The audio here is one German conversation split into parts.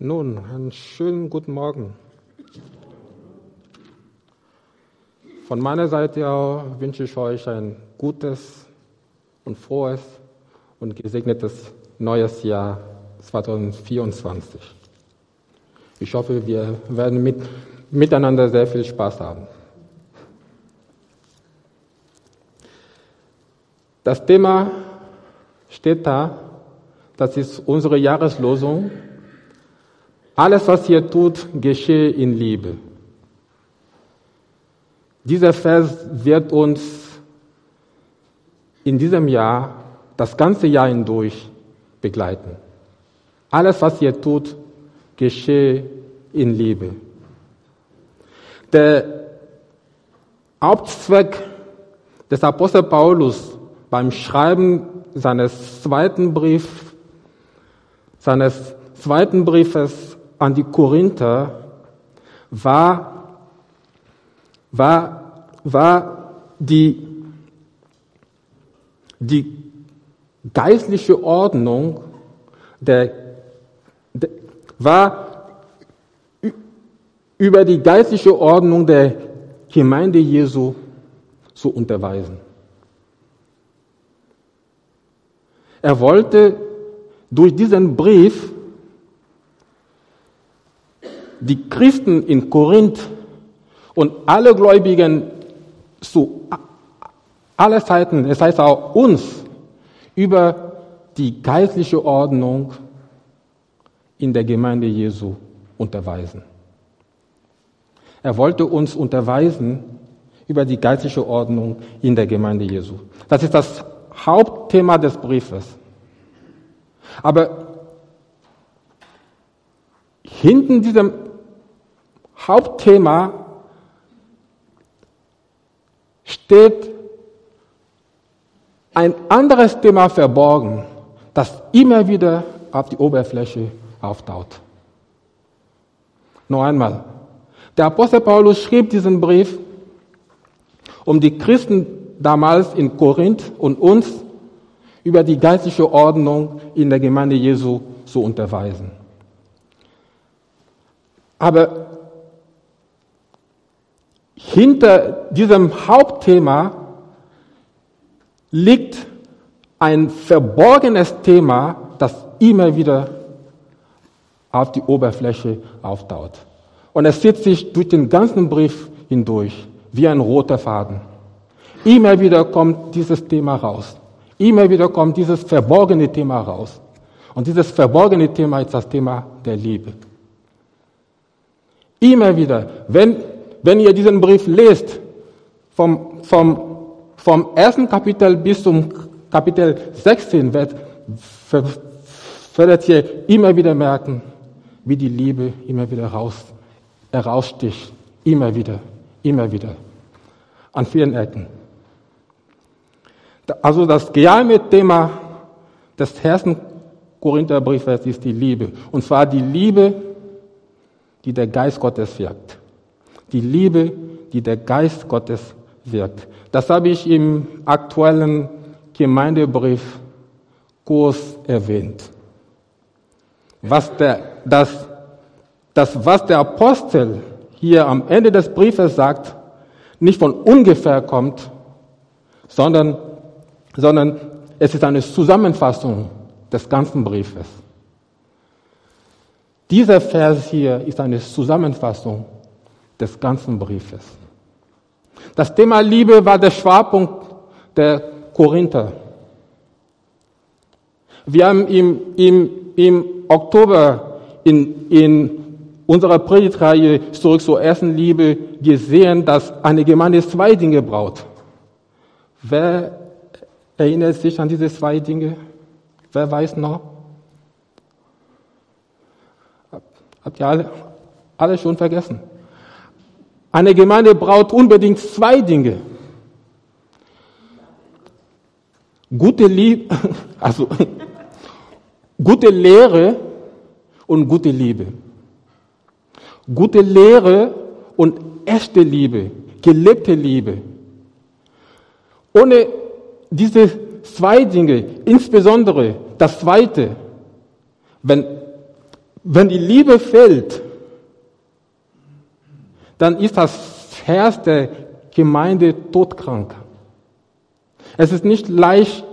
Nun, einen schönen guten Morgen. Von meiner Seite aus wünsche ich euch ein gutes und frohes und gesegnetes neues Jahr 2024. Ich hoffe, wir werden mit, miteinander sehr viel Spaß haben. Das Thema steht da, das ist unsere Jahreslosung. Alles, was ihr tut, geschehe in Liebe. Dieser Vers wird uns in diesem Jahr, das ganze Jahr hindurch begleiten. Alles, was ihr tut, geschehe in Liebe. Der Hauptzweck des Apostel Paulus beim Schreiben seines zweiten Briefs, seines zweiten Briefes an die Korinther war, war, war die, die geistliche Ordnung der, der war über die geistliche Ordnung der Gemeinde Jesu zu unterweisen. Er wollte durch diesen Brief die Christen in Korinth und alle Gläubigen zu aller Zeiten, das heißt auch uns, über die geistliche Ordnung in der Gemeinde Jesu unterweisen. Er wollte uns unterweisen über die geistliche Ordnung in der Gemeinde Jesu. Das ist das Hauptthema des Briefes. Aber hinten diesem Hauptthema steht ein anderes Thema verborgen, das immer wieder auf die Oberfläche auftaucht. Noch einmal. Der Apostel Paulus schrieb diesen Brief, um die Christen damals in Korinth und uns über die geistliche Ordnung in der Gemeinde Jesu zu unterweisen. Aber hinter diesem Hauptthema liegt ein verborgenes Thema, das immer wieder auf die Oberfläche auftaucht. Und es zieht sich durch den ganzen Brief hindurch, wie ein roter Faden. Immer wieder kommt dieses Thema raus. Immer wieder kommt dieses verborgene Thema raus. Und dieses verborgene Thema ist das Thema der Liebe. Immer wieder, wenn, wenn ihr diesen Brief lest, vom, vom, vom ersten Kapitel bis zum Kapitel 16, werdet, werdet ihr immer wieder merken, wie die Liebe immer wieder raus, heraussticht. Immer wieder, immer wieder. An vielen Ecken. Also das geheime Thema des ersten Korintherbriefes ist die Liebe. Und zwar die Liebe, die der Geist Gottes wirkt. Die Liebe, die der Geist Gottes wirkt. Das habe ich im aktuellen Gemeindebrief kurz erwähnt. Was der, das, das, was der Apostel hier am Ende des Briefes sagt, nicht von ungefähr kommt, sondern, sondern es ist eine Zusammenfassung des ganzen Briefes. Dieser Vers hier ist eine Zusammenfassung des ganzen Briefes. Das Thema Liebe war der Schwerpunkt der Korinther. Wir haben im, im, im Oktober in, in unserer Predigtreihe zurück zur ersten Liebe gesehen, dass eine Gemeinde zwei Dinge braucht. Wer erinnert sich an diese zwei Dinge? Wer weiß noch? Habt ihr alle, alle schon vergessen? Eine Gemeinde braucht unbedingt zwei Dinge. Gute Liebe, also gute Lehre und gute Liebe. Gute Lehre und echte Liebe, gelebte Liebe. Ohne diese zwei Dinge, insbesondere das zweite, wenn, wenn die Liebe fehlt, dann ist das Herz der Gemeinde todkrank. Es ist nicht leicht,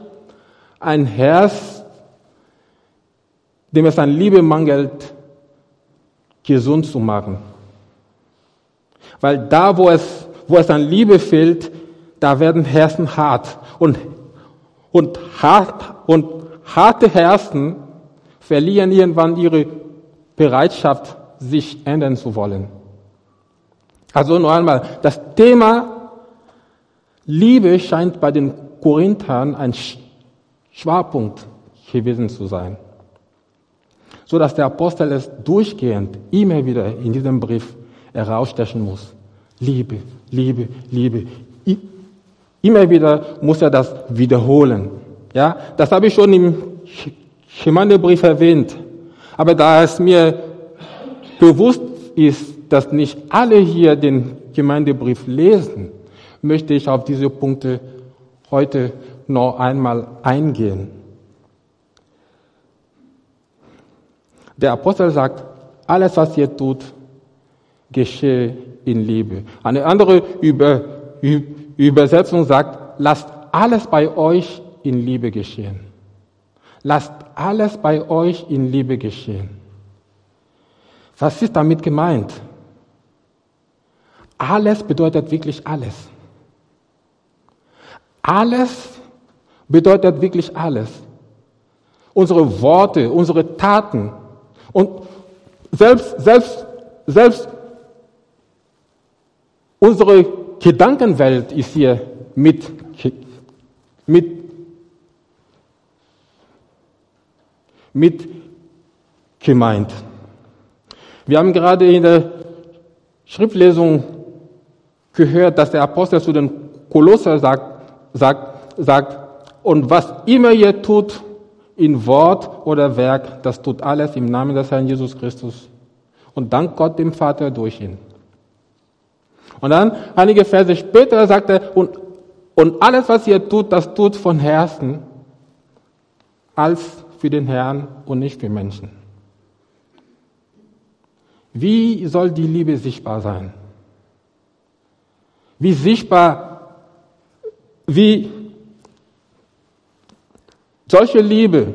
ein Herz, dem es an Liebe mangelt, gesund zu machen. Weil da, wo es, wo es an Liebe fehlt, da werden Herzen hart. Und, und, hart, und harte Herzen verlieren irgendwann ihre Bereitschaft, sich ändern zu wollen. Also noch einmal, das Thema Liebe scheint bei den Korinthern ein Schwerpunkt gewesen zu sein. So dass der Apostel es durchgehend immer wieder in diesem Brief herausstechen muss. Liebe, Liebe, Liebe. Immer wieder muss er das wiederholen. Ja, das habe ich schon im Gemeindebrief erwähnt. Aber da es mir bewusst ist, dass nicht alle hier den Gemeindebrief lesen, möchte ich auf diese Punkte heute noch einmal eingehen. Der Apostel sagt, alles, was ihr tut, geschehe in Liebe. Eine andere Über, Übersetzung sagt, lasst alles bei euch in Liebe geschehen. Lasst alles bei euch in Liebe geschehen. Was ist damit gemeint? Alles bedeutet wirklich alles. Alles bedeutet wirklich alles. Unsere Worte, unsere Taten und selbst, selbst, selbst unsere Gedankenwelt ist hier mit, mit, mit gemeint. Wir haben gerade in der Schriftlesung gehört, dass der Apostel zu den Kolosser sagt, sagt, sagt, und was immer ihr tut, in Wort oder Werk, das tut alles im Namen des Herrn Jesus Christus. Und dank Gott dem Vater durch ihn. Und dann, einige Verse später, sagt er, und, und alles, was ihr tut, das tut von Herzen, als für den Herrn und nicht für Menschen. Wie soll die Liebe sichtbar sein? Wie sichtbar, wie solche Liebe,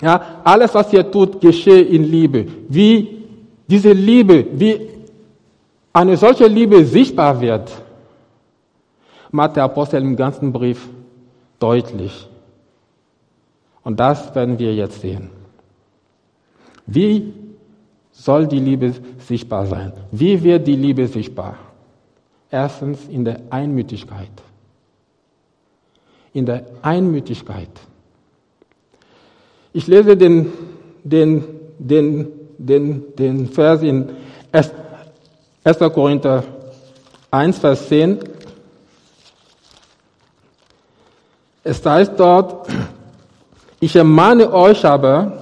ja, alles, was ihr tut, geschehe in Liebe. Wie diese Liebe, wie eine solche Liebe sichtbar wird, macht der Apostel im ganzen Brief deutlich. Und das werden wir jetzt sehen. Wie soll die Liebe sichtbar sein? Wie wird die Liebe sichtbar? Erstens in der Einmütigkeit. In der Einmütigkeit. Ich lese den, den, den, den, den Vers in 1. Korinther 1, Vers 10. Es heißt dort, ich ermahne euch aber,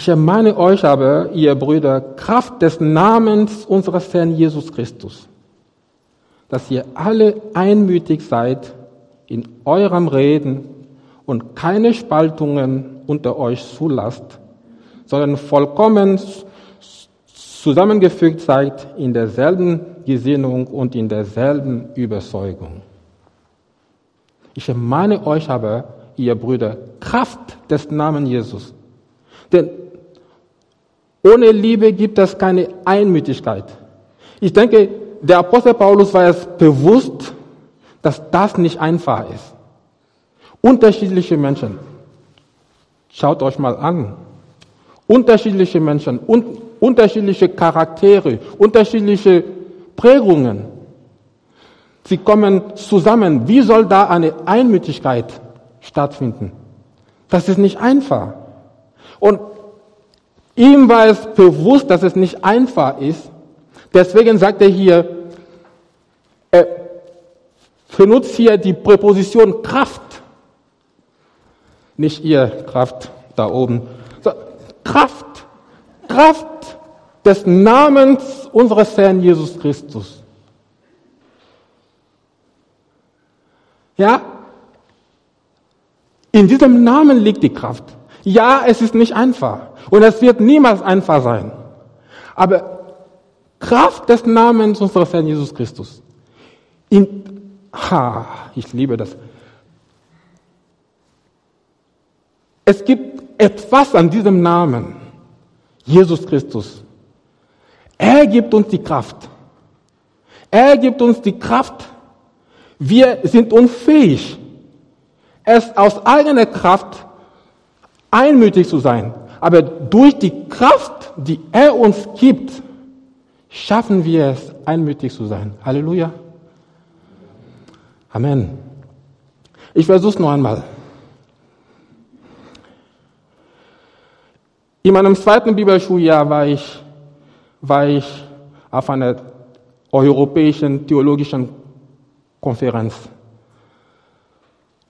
ich ermahne euch aber, ihr Brüder, Kraft des Namens unseres Herrn Jesus Christus, dass ihr alle einmütig seid in eurem Reden und keine Spaltungen unter euch zulasst, sondern vollkommen zusammengefügt seid in derselben Gesinnung und in derselben Überzeugung. Ich ermahne euch aber, ihr Brüder, Kraft des Namen Jesus. Denn ohne Liebe gibt es keine Einmütigkeit. Ich denke, der Apostel Paulus war es bewusst, dass das nicht einfach ist. Unterschiedliche Menschen. Schaut euch mal an. Unterschiedliche Menschen, un unterschiedliche Charaktere, unterschiedliche Prägungen. Sie kommen zusammen. Wie soll da eine Einmütigkeit stattfinden? Das ist nicht einfach. Und ihm war es bewusst, dass es nicht einfach ist. Deswegen sagt er hier, er benutzt hier die Präposition Kraft nicht ihr Kraft da oben. Kraft, Kraft des Namens unseres Herrn Jesus Christus. Ja, in diesem Namen liegt die Kraft. Ja, es ist nicht einfach und es wird niemals einfach sein. Aber Kraft des Namens unseres Herrn Jesus Christus. In, ha, ich liebe das. Es gibt etwas an diesem Namen, Jesus Christus. Er gibt uns die Kraft. Er gibt uns die Kraft. Wir sind unfähig, es aus eigener Kraft einmütig zu sein. Aber durch die Kraft, die er uns gibt, schaffen wir es, einmütig zu sein. Halleluja. Amen. Ich versuche es noch einmal. In meinem zweiten Bibelschuljahr war ich, war ich auf einer europäischen theologischen Konferenz.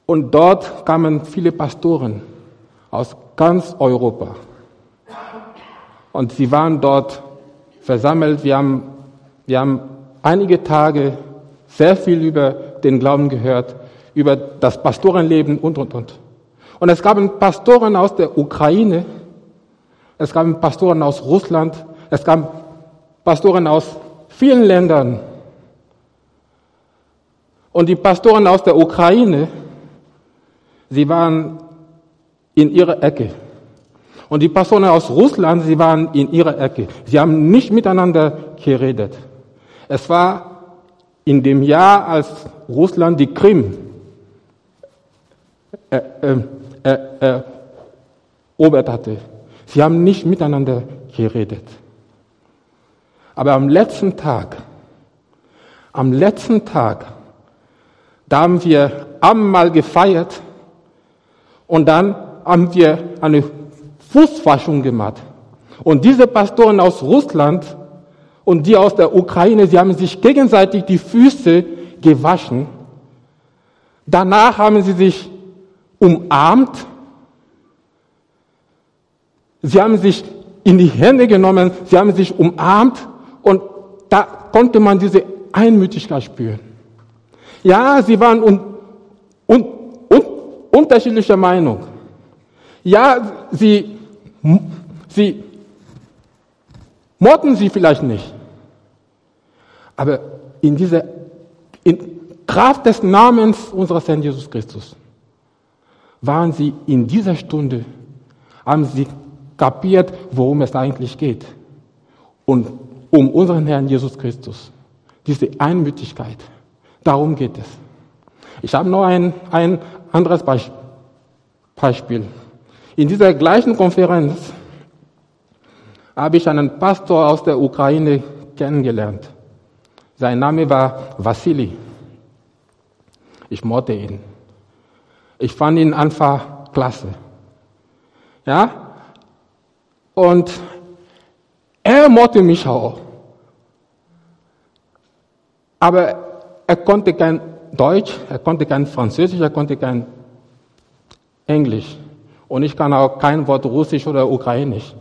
Und dort kamen viele Pastoren aus ganz Europa. Und sie waren dort versammelt. Wir haben, wir haben einige Tage sehr viel über den Glauben gehört, über das Pastorenleben und, und, und. Und es gab Pastoren aus der Ukraine, es gab Pastoren aus Russland, es gab Pastoren aus vielen Ländern. Und die Pastoren aus der Ukraine, sie waren in ihrer Ecke. Und die Pastoren aus Russland, sie waren in ihrer Ecke. Sie haben nicht miteinander geredet. Es war in dem Jahr, als Russland die Krim äh, äh, äh, erobert hatte. Sie haben nicht miteinander geredet. Aber am letzten Tag, am letzten Tag, da haben wir einmal gefeiert und dann haben wir eine Fußwaschung gemacht. Und diese Pastoren aus Russland und die aus der Ukraine, sie haben sich gegenseitig die Füße gewaschen. Danach haben sie sich umarmt Sie haben sich in die Hände genommen, sie haben sich umarmt und da konnte man diese Einmütigkeit spüren. Ja, sie waren un, un, un, unterschiedlicher Meinung. Ja, sie, sie mochten sie vielleicht nicht. Aber in dieser in Kraft des Namens unseres Herrn Jesus Christus waren sie in dieser Stunde, haben sie kapiert, worum es eigentlich geht. Und um unseren Herrn Jesus Christus. Diese Einmütigkeit. Darum geht es. Ich habe noch ein, ein anderes Beispiel. In dieser gleichen Konferenz habe ich einen Pastor aus der Ukraine kennengelernt. Sein Name war Vassili. Ich mochte ihn. Ich fand ihn einfach klasse. Ja, und er mochte mich auch. Aber er konnte kein Deutsch, er konnte kein Französisch, er konnte kein Englisch. Und ich kann auch kein Wort Russisch oder Ukrainisch.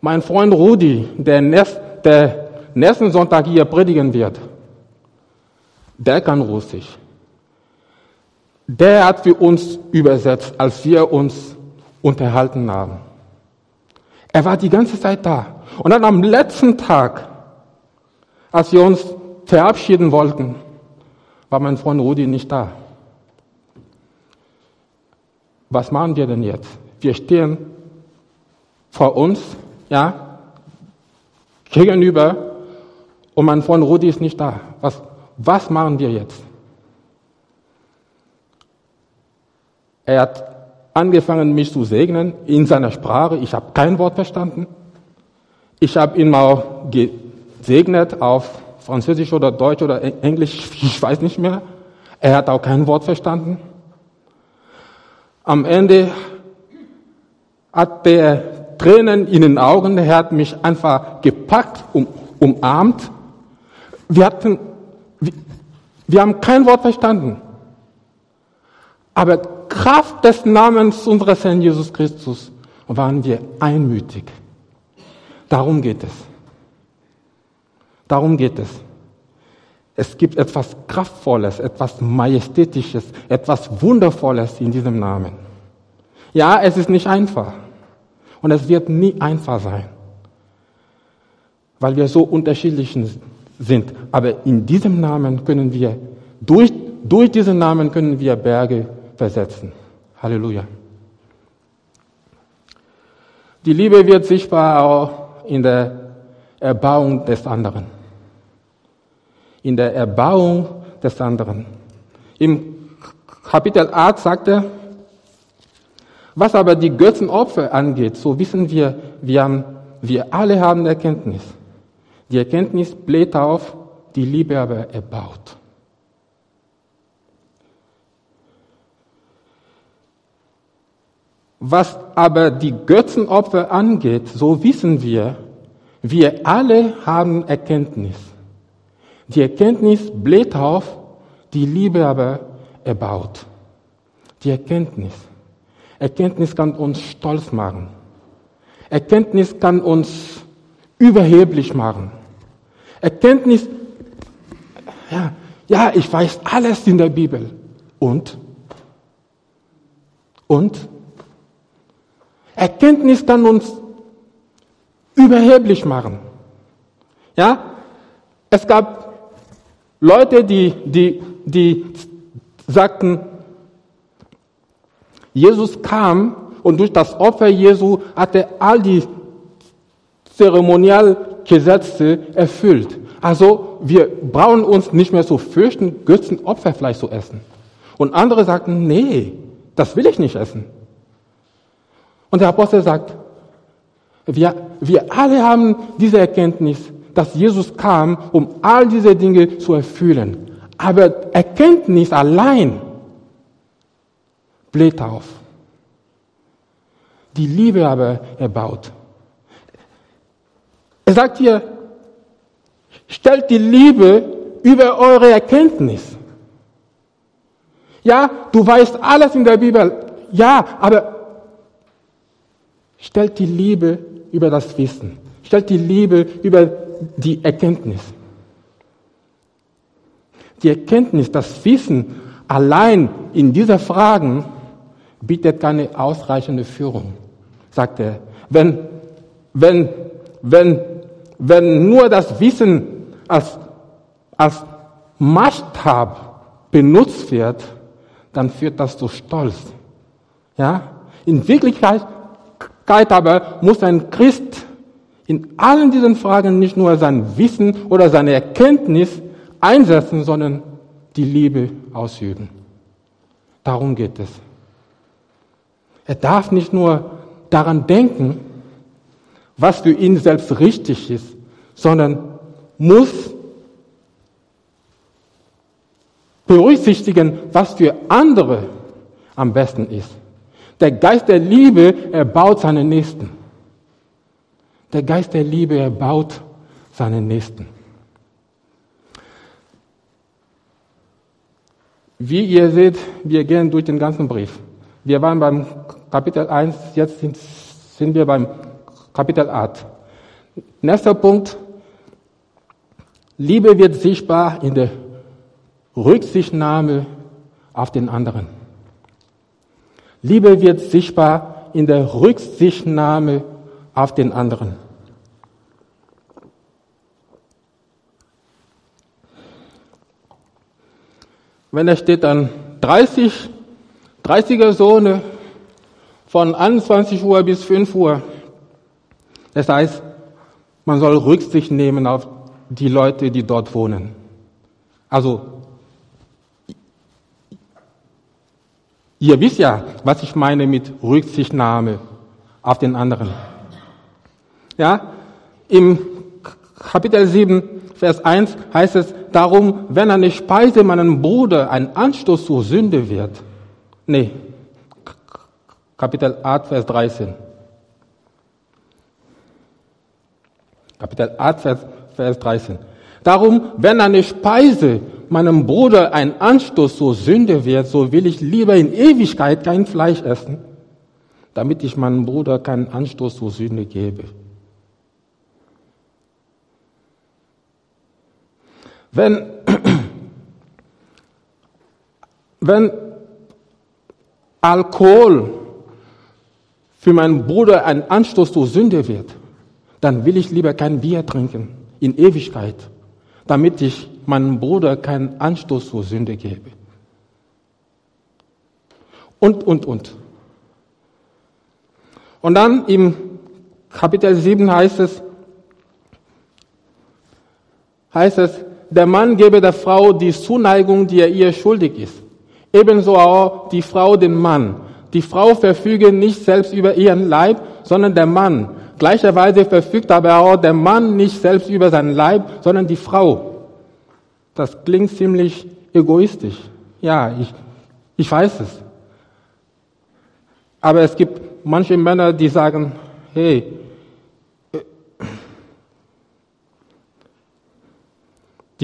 Mein Freund Rudi, der, nächst, der nächsten Sonntag hier predigen wird, der kann Russisch. Der hat für uns übersetzt, als wir uns unterhalten haben. Er war die ganze Zeit da. Und dann am letzten Tag, als wir uns verabschieden wollten, war mein Freund Rudi nicht da. Was machen wir denn jetzt? Wir stehen vor uns, ja, gegenüber, und mein Freund Rudi ist nicht da. Was, was machen wir jetzt? Er hat angefangen, mich zu segnen in seiner Sprache. Ich habe kein Wort verstanden. Ich habe ihn mal gesegnet auf Französisch oder Deutsch oder Englisch, ich weiß nicht mehr. Er hat auch kein Wort verstanden. Am Ende hat er Tränen in den Augen. Er hat mich einfach gepackt, um, umarmt. Wir hatten, wir, wir haben kein Wort verstanden. Aber Kraft des Namens unseres Herrn Jesus Christus waren wir einmütig. Darum geht es. Darum geht es. Es gibt etwas Kraftvolles, etwas Majestätisches, etwas Wundervolles in diesem Namen. Ja, es ist nicht einfach. Und es wird nie einfach sein. Weil wir so unterschiedlich sind. Aber in diesem Namen können wir, durch, durch diesen Namen können wir Berge versetzen. Halleluja. Die Liebe wird sichtbar auch in der Erbauung des anderen. In der Erbauung des anderen. Im Kapitel 8 sagt er, was aber die Götzenopfer angeht, so wissen wir, wir, haben, wir alle haben Erkenntnis. Die Erkenntnis bläht auf, die Liebe aber erbaut. Was aber die Götzenopfer angeht, so wissen wir, wir alle haben Erkenntnis. Die Erkenntnis bläht auf, die Liebe aber erbaut. Die Erkenntnis. Erkenntnis kann uns stolz machen. Erkenntnis kann uns überheblich machen. Erkenntnis, ja, ja, ich weiß alles in der Bibel. Und? Und? Erkenntnis kann uns überheblich machen. Ja? Es gab Leute, die, die, die sagten, Jesus kam und durch das Opfer Jesu hat er all die Zeremonialgesetze erfüllt. Also wir brauchen uns nicht mehr so fürchten, Götzenopferfleisch zu essen. Und andere sagten, nee, das will ich nicht essen. Und der Apostel sagt, wir, wir alle haben diese Erkenntnis, dass Jesus kam, um all diese Dinge zu erfüllen. Aber Erkenntnis allein bläht auf. Die Liebe aber erbaut. Er sagt hier, stellt die Liebe über eure Erkenntnis. Ja, du weißt alles in der Bibel. Ja, aber stellt die Liebe über das Wissen. Stellt die Liebe über die Erkenntnis. Die Erkenntnis, das Wissen allein in dieser Fragen bietet keine ausreichende Führung, sagt er. Wenn, wenn, wenn, wenn nur das Wissen als, als Maßstab benutzt wird, dann führt das zu Stolz. Ja? In Wirklichkeit aber muss ein Christ in allen diesen Fragen nicht nur sein Wissen oder seine Erkenntnis einsetzen, sondern die Liebe ausüben. Darum geht es. Er darf nicht nur daran denken, was für ihn selbst richtig ist, sondern muss berücksichtigen, was für andere am besten ist. Der Geist der Liebe erbaut seinen Nächsten. Der Geist der Liebe erbaut seinen Nächsten. Wie ihr seht, wir gehen durch den ganzen Brief. Wir waren beim Kapitel 1, jetzt sind, sind wir beim Kapitel 8. Nächster Punkt. Liebe wird sichtbar in der Rücksichtnahme auf den anderen. Liebe wird sichtbar in der Rücksichtnahme auf den anderen. Wenn er steht dann 30, 30er Sohne von 21 Uhr bis 5 Uhr. Das heißt, man soll Rücksicht nehmen auf die Leute, die dort wohnen. Also Ihr wisst ja, was ich meine mit Rücksichtnahme auf den anderen. Ja, im Kapitel 7, Vers 1 heißt es darum, wenn eine Speise meinem Bruder ein Anstoß zur Sünde wird. Nee, Kapitel 8, Vers 13. Kapitel 8, Vers, Vers 13. Darum, wenn eine Speise meinem Bruder ein Anstoß zur Sünde wird, so will ich lieber in Ewigkeit kein Fleisch essen, damit ich meinem Bruder keinen Anstoß zur Sünde gebe. Wenn, wenn Alkohol für meinen Bruder ein Anstoß zur Sünde wird, dann will ich lieber kein Bier trinken in Ewigkeit, damit ich meinem Bruder keinen Anstoß zur Sünde gebe. Und, und, und. Und dann im Kapitel 7 heißt es, heißt es, der Mann gebe der Frau die Zuneigung, die er ihr schuldig ist. Ebenso auch die Frau den Mann. Die Frau verfüge nicht selbst über ihren Leib, sondern der Mann. Gleicherweise verfügt aber auch der Mann nicht selbst über seinen Leib, sondern die Frau. Das klingt ziemlich egoistisch. Ja, ich, ich weiß es. Aber es gibt manche Männer, die sagen, hey,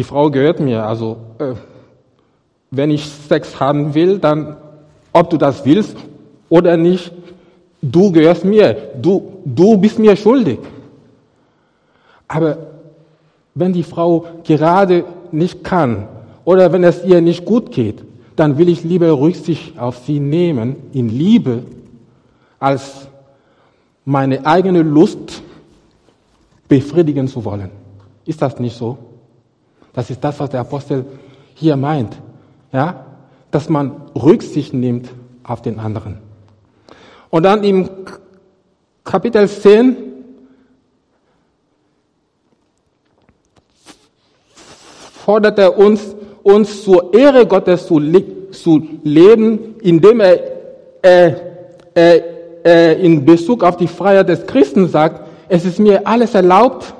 die Frau gehört mir. Also äh, wenn ich Sex haben will, dann, ob du das willst oder nicht, du gehörst mir. Du, du bist mir schuldig. Aber wenn die Frau gerade nicht kann oder wenn es ihr nicht gut geht, dann will ich lieber Rücksicht auf sie nehmen in Liebe, als meine eigene Lust befriedigen zu wollen. Ist das nicht so? Das ist das, was der Apostel hier meint. Ja? Dass man Rücksicht nimmt auf den anderen. Und dann im Kapitel 10 fordert er uns, uns zur Ehre Gottes zu, zu leben, indem er, er, er, er in Bezug auf die Freiheit des Christen sagt, es ist mir alles erlaubt,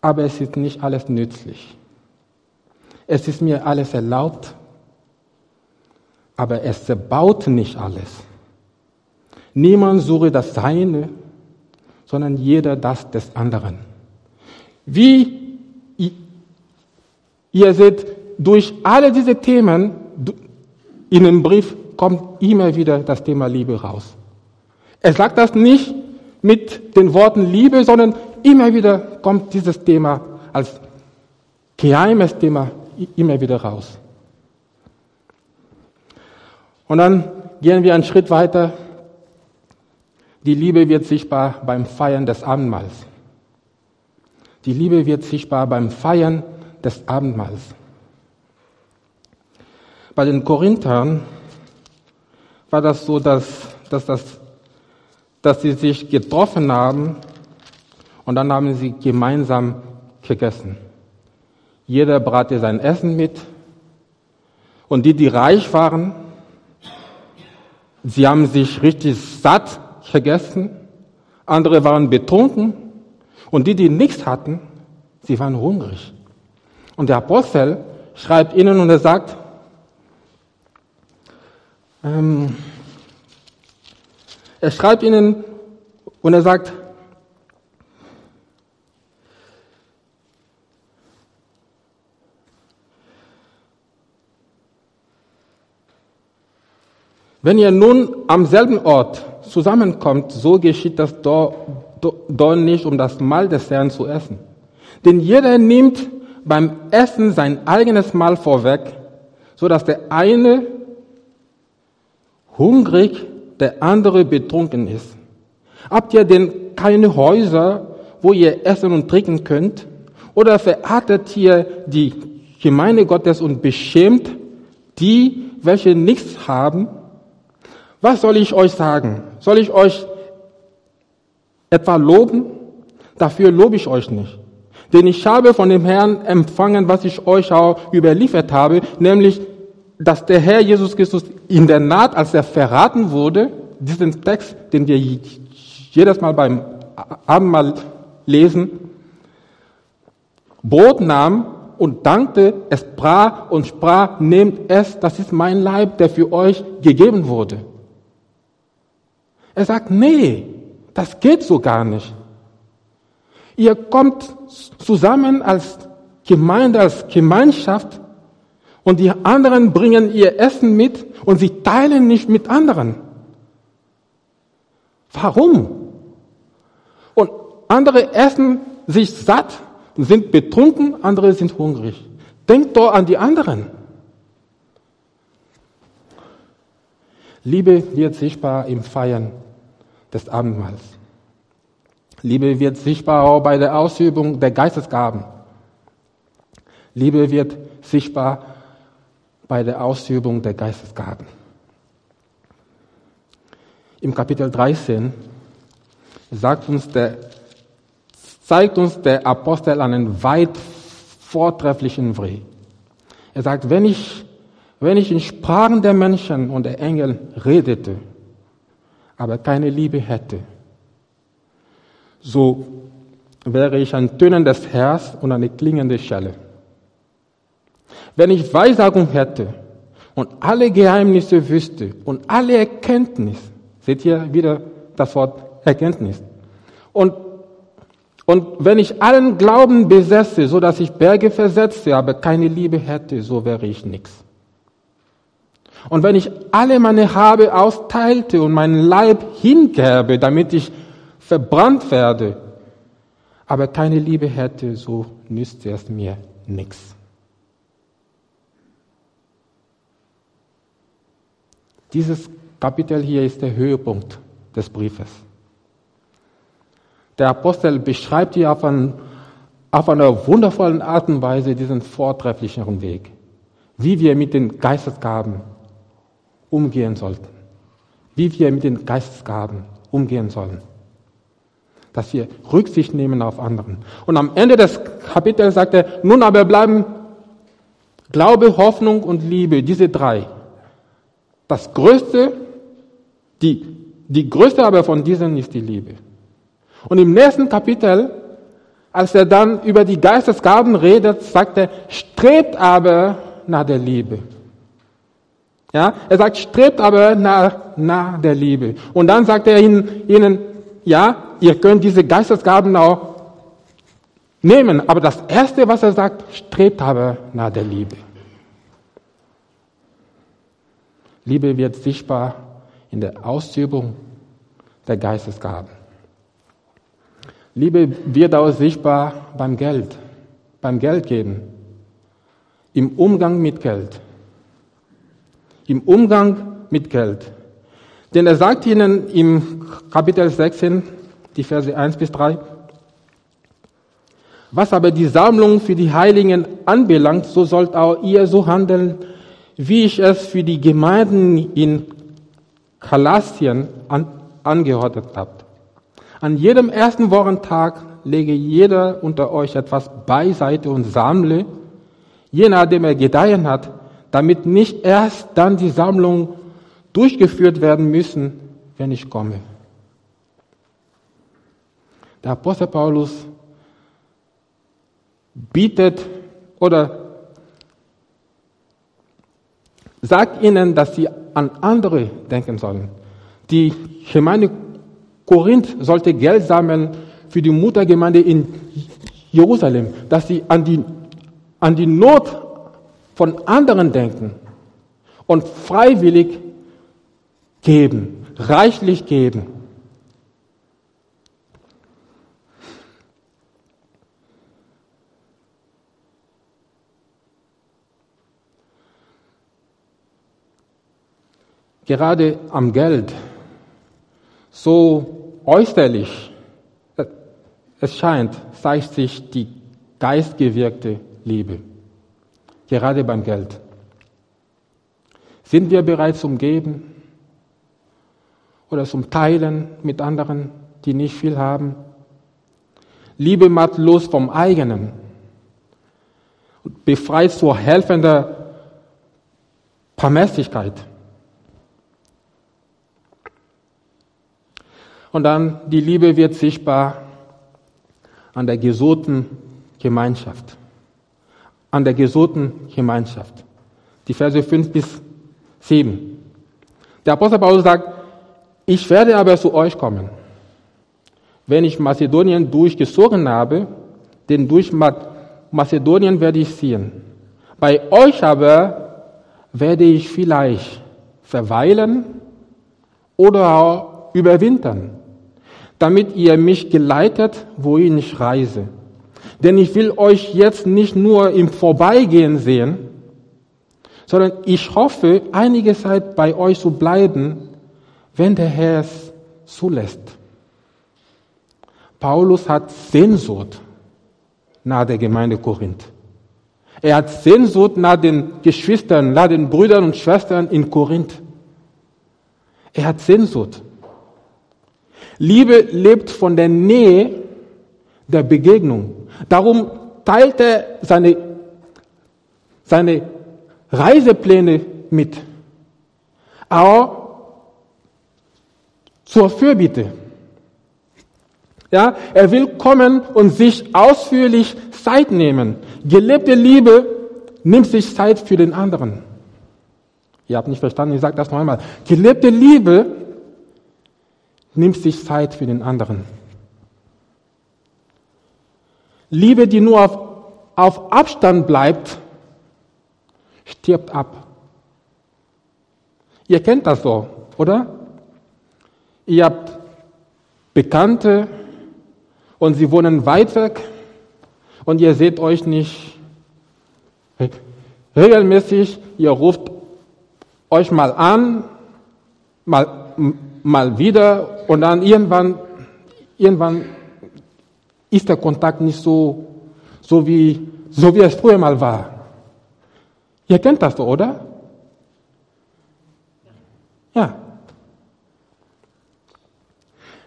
aber es ist nicht alles nützlich. Es ist mir alles erlaubt, aber es zerbaut nicht alles. Niemand suche das Seine, sondern jeder das des anderen. Wie ihr seht, durch alle diese Themen in dem Brief kommt immer wieder das Thema Liebe raus. Er sagt das nicht mit den Worten Liebe, sondern immer wieder kommt dieses Thema als geheimes Thema immer wieder raus. Und dann gehen wir einen Schritt weiter. Die Liebe wird sichtbar beim Feiern des Abendmahls. Die Liebe wird sichtbar beim Feiern des Abendmahls. Bei den Korinthern war das so, dass, dass, das, dass sie sich getroffen haben und dann haben sie gemeinsam gegessen. Jeder brachte sein Essen mit. Und die, die reich waren, sie haben sich richtig satt gegessen. Andere waren betrunken. Und die, die nichts hatten, sie waren hungrig. Und der Apostel schreibt ihnen und er sagt, ähm, er schreibt ihnen und er sagt, Wenn ihr nun am selben Ort zusammenkommt, so geschieht das dort, dort nicht, um das Mahl des Herrn zu essen. Denn jeder nimmt beim Essen sein eigenes Mahl vorweg, so dass der eine hungrig, der andere betrunken ist. Habt ihr denn keine Häuser, wo ihr essen und trinken könnt? Oder verachtet ihr die Gemeinde Gottes und beschämt die, welche nichts haben? Was soll ich euch sagen? Soll ich euch etwa loben? Dafür lobe ich euch nicht. Denn ich habe von dem Herrn empfangen, was ich euch auch überliefert habe, nämlich, dass der Herr Jesus Christus in der Naht, als er verraten wurde, diesen Text, den wir jedes Mal beim Abendmahl lesen, Brot nahm und dankte, es brach und sprach, nehmt es, das ist mein Leib, der für euch gegeben wurde. Er sagt, nee, das geht so gar nicht. Ihr kommt zusammen als Gemeinde, als Gemeinschaft und die anderen bringen ihr Essen mit und sie teilen nicht mit anderen. Warum? Und andere essen sich satt, sind betrunken, andere sind hungrig. Denkt doch an die anderen. Liebe wird sichtbar im Feiern des Abendmahls. Liebe wird sichtbar auch bei der Ausübung der Geistesgaben. Liebe wird sichtbar bei der Ausübung der Geistesgaben. Im Kapitel 13 sagt uns der, zeigt uns der Apostel einen weit vortrefflichen Weg. Er sagt, wenn ich, wenn ich in Sprachen der Menschen und der Engel redete, aber keine Liebe hätte, so wäre ich ein tönendes Herz und eine klingende Schelle. Wenn ich Weissagung hätte und alle Geheimnisse wüsste und alle Erkenntnis, seht ihr wieder das Wort Erkenntnis, und, und wenn ich allen Glauben besäße, so dass ich Berge versetzte, aber keine Liebe hätte, so wäre ich nichts. Und wenn ich alle meine Habe austeilte und meinen Leib hingäbe, damit ich verbrannt werde, aber keine Liebe hätte, so nütze es mir nichts. Dieses Kapitel hier ist der Höhepunkt des Briefes. Der Apostel beschreibt hier auf, ein, auf einer wundervollen Art und Weise diesen vortrefflicheren Weg, wie wir mit den Geistesgaben umgehen sollten, wie wir mit den Geistesgaben umgehen sollen, dass wir Rücksicht nehmen auf anderen. Und am Ende des Kapitels sagt er, nun aber bleiben Glaube, Hoffnung und Liebe, diese drei. Das größte, die, die größte aber von diesen ist die Liebe. Und im nächsten Kapitel, als er dann über die Geistesgaben redet, sagt er, strebt aber nach der Liebe. Ja, er sagt, strebt aber nach, nach der Liebe. Und dann sagt er ihnen, ihnen, ja, ihr könnt diese Geistesgaben auch nehmen. Aber das erste, was er sagt, strebt aber nach der Liebe. Liebe wird sichtbar in der Ausübung der Geistesgaben. Liebe wird auch sichtbar beim Geld, beim Geldgeben, im Umgang mit Geld. Im Umgang mit Geld. Denn er sagt ihnen im Kapitel 16, die Verse 1 bis 3, was aber die Sammlung für die Heiligen anbelangt, so sollt auch ihr so handeln, wie ich es für die Gemeinden in Kalastien an, angeordnet habe. An jedem ersten Wochentag lege jeder unter euch etwas beiseite und sammle, je nachdem er gedeihen hat, damit nicht erst dann die Sammlung durchgeführt werden müssen, wenn ich komme. Der Apostel Paulus bietet oder sagt ihnen, dass sie an andere denken sollen. Die Gemeinde Korinth sollte Geld sammeln für die Muttergemeinde in Jerusalem, dass sie an die, an die Not von anderen denken und freiwillig geben, reichlich geben. Gerade am Geld, so äußerlich, es scheint, zeigt sich die geistgewirkte Liebe, gerade beim Geld. Sind wir bereit zum Geben oder zum Teilen mit anderen, die nicht viel haben? Liebe macht los vom eigenen und befreit zur helfenden Barmherzigkeit. Und dann die Liebe wird sichtbar an der gesunden Gemeinschaft. An der gesunden Gemeinschaft. Die Verse 5 bis 7. Der Apostel Paulus sagt, ich werde aber zu euch kommen, wenn ich Mazedonien durchgezogen habe, denn durch Mazedonien werde ich ziehen. Bei euch aber werde ich vielleicht verweilen oder auch überwintern damit ihr mich geleitet, wohin ich reise. Denn ich will euch jetzt nicht nur im Vorbeigehen sehen, sondern ich hoffe, einige Zeit bei euch zu bleiben, wenn der Herr es zulässt. Paulus hat Sehnsucht nach der Gemeinde Korinth. Er hat Sehnsucht nach den Geschwistern, nach den Brüdern und Schwestern in Korinth. Er hat Sehnsucht. Liebe lebt von der Nähe der Begegnung. Darum teilt er seine, seine Reisepläne mit. Aber zur Fürbitte. Ja, er will kommen und sich ausführlich Zeit nehmen. Gelebte Liebe nimmt sich Zeit für den anderen. Ihr habt nicht verstanden, ich sage das noch einmal. Gelebte Liebe nimmt sich Zeit für den anderen. Liebe, die nur auf, auf Abstand bleibt, stirbt ab. Ihr kennt das so, oder? Ihr habt Bekannte und sie wohnen weit weg und ihr seht euch nicht regelmäßig, ihr ruft euch mal an, mal, mal wieder und dann irgendwann, irgendwann ist der Kontakt nicht so, so wie, so wie es früher mal war. Ihr kennt das oder? Ja.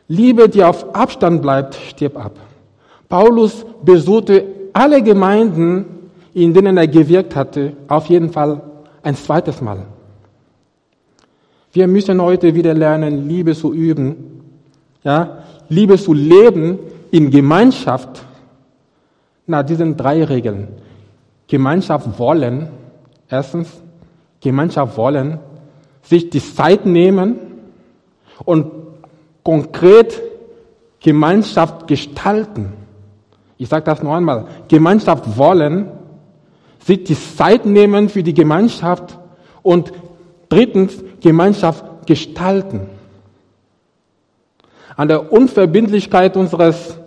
Liebe, die auf Abstand bleibt, stirbt ab. Paulus besuchte alle Gemeinden, in denen er gewirkt hatte, auf jeden Fall ein zweites Mal. Wir müssen heute wieder lernen, Liebe zu üben, ja, Liebe zu leben in Gemeinschaft nach diesen drei Regeln. Gemeinschaft wollen, erstens, Gemeinschaft wollen, sich die Zeit nehmen und konkret Gemeinschaft gestalten. Ich sage das noch einmal. Gemeinschaft wollen, sich die Zeit nehmen für die Gemeinschaft und drittens Gemeinschaft gestalten. An der Unverbindlichkeit unseres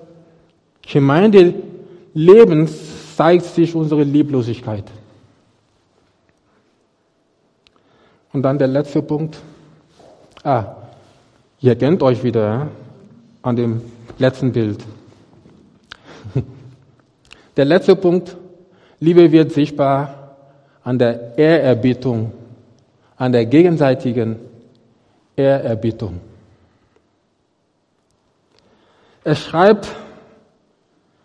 Gemeindelebens zeigt sich unsere Lieblosigkeit. Und dann der letzte Punkt. Ah, ihr kennt euch wieder an dem letzten Bild. Der letzte Punkt. Liebe wird sichtbar an der Ehrerbietung, an der gegenseitigen Ehrerbietung. Er schreibt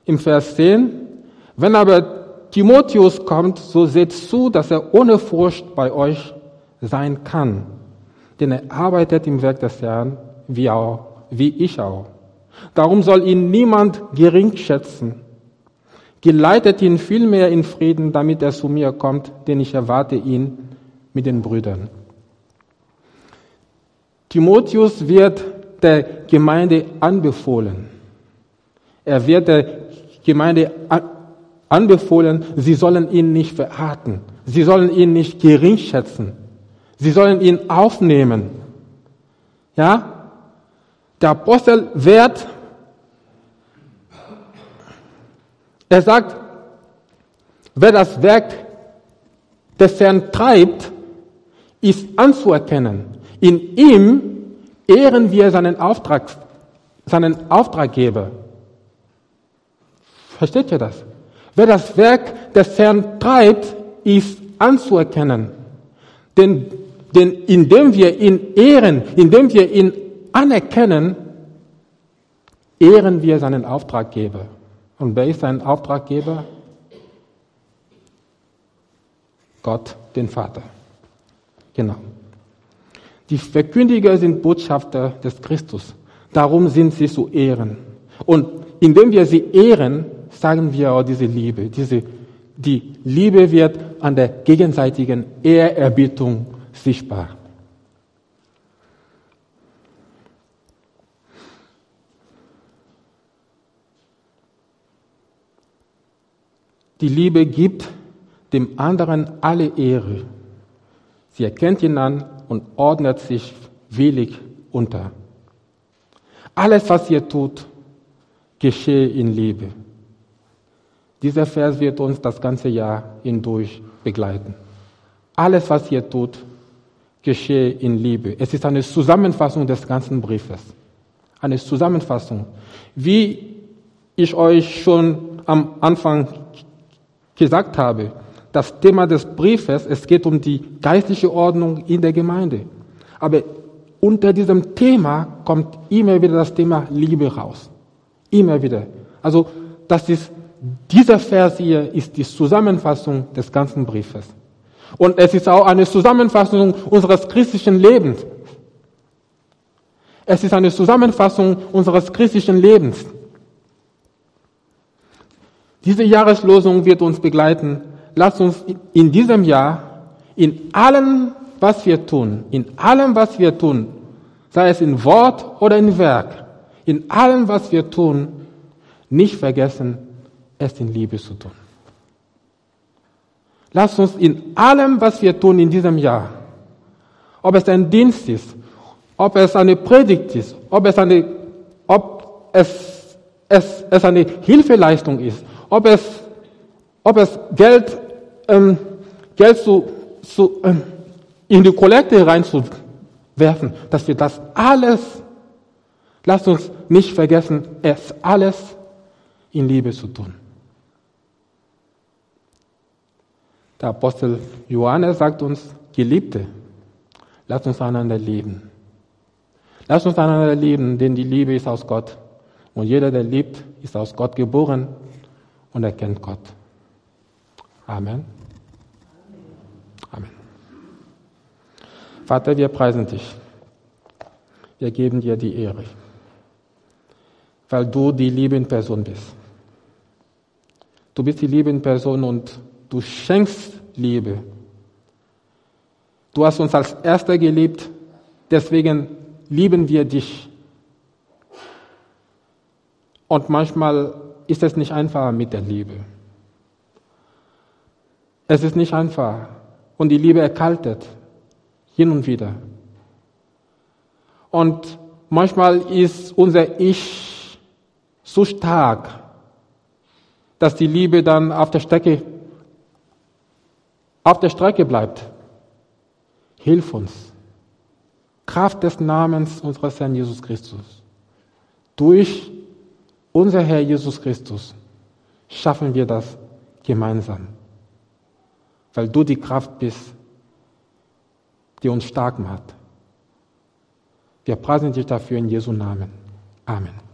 im Vers 10, wenn aber Timotheus kommt, so seht zu, dass er ohne Furcht bei euch sein kann. Denn er arbeitet im Werk des Herrn, wie, auch, wie ich auch. Darum soll ihn niemand gering schätzen. Geleitet ihn vielmehr in Frieden, damit er zu mir kommt, denn ich erwarte ihn mit den Brüdern. Timotheus wird der Gemeinde anbefohlen. Er wird der Gemeinde anbefohlen, sie sollen ihn nicht verachten. Sie sollen ihn nicht gering schätzen. Sie sollen ihn aufnehmen. Ja? Der Apostel wird, er sagt, wer das Werk des Herrn treibt, ist anzuerkennen. In ihm ehren wir seinen Auftrag, seinen Auftraggeber. Versteht ihr das? Wer das Werk des Herrn treibt, ist anzuerkennen. Denn denn indem wir ihn ehren, indem wir ihn anerkennen, ehren wir seinen Auftraggeber. Und wer ist sein Auftraggeber? Gott, den Vater. Genau. Die Verkündiger sind Botschafter des Christus. Darum sind sie zu ehren. Und indem wir sie ehren, sagen wir auch diese Liebe. Diese, die Liebe wird an der gegenseitigen Ehrerbietung sichtbar. Die Liebe gibt dem anderen alle Ehre. Sie erkennt ihn an und ordnet sich willig unter. Alles, was ihr tut, geschehe in Liebe. Dieser Vers wird uns das ganze Jahr hindurch begleiten. alles, was ihr tut, geschehe in Liebe. Es ist eine Zusammenfassung des ganzen Briefes. Eine Zusammenfassung. Wie ich euch schon am Anfang gesagt habe, das Thema des Briefes, es geht um die geistliche Ordnung in der Gemeinde. Aber unter diesem Thema kommt immer wieder das Thema Liebe raus. Immer wieder. Also, das ist, dieser Vers hier ist die Zusammenfassung des ganzen Briefes. Und es ist auch eine Zusammenfassung unseres christlichen Lebens. Es ist eine Zusammenfassung unseres christlichen Lebens. Diese Jahreslosung wird uns begleiten. Lasst uns in diesem Jahr in allem, was wir tun, in allem, was wir tun, sei es in Wort oder in Werk, in allem, was wir tun, nicht vergessen, es in Liebe zu tun. Lasst uns in allem, was wir tun in diesem Jahr, ob es ein Dienst ist, ob es eine Predigt ist, ob es eine, ob es, es, es eine Hilfeleistung ist, ob es, ob es Geld, ähm, Geld zu, zu, ähm, in die Kollekte reinzuwerfen, dass wir das alles, lasst uns nicht vergessen, es alles in Liebe zu tun. Der Apostel Johannes sagt uns, Geliebte, lasst uns einander lieben. Lasst uns einander lieben, denn die Liebe ist aus Gott. Und jeder, der liebt, ist aus Gott geboren und erkennt Gott. Amen. Amen. Vater, wir preisen dich. Wir geben dir die Ehre, weil du die liebende Person bist. Du bist die liebende Person und Du schenkst Liebe. Du hast uns als Erster geliebt, deswegen lieben wir dich. Und manchmal ist es nicht einfach mit der Liebe. Es ist nicht einfach. Und die Liebe erkaltet. Hin und wieder. Und manchmal ist unser Ich so stark, dass die Liebe dann auf der Strecke auf der Strecke bleibt. Hilf uns. Kraft des Namens unseres Herrn Jesus Christus. Durch unser Herr Jesus Christus schaffen wir das gemeinsam. Weil du die Kraft bist, die uns stark macht. Wir preisen dich dafür in Jesu Namen. Amen.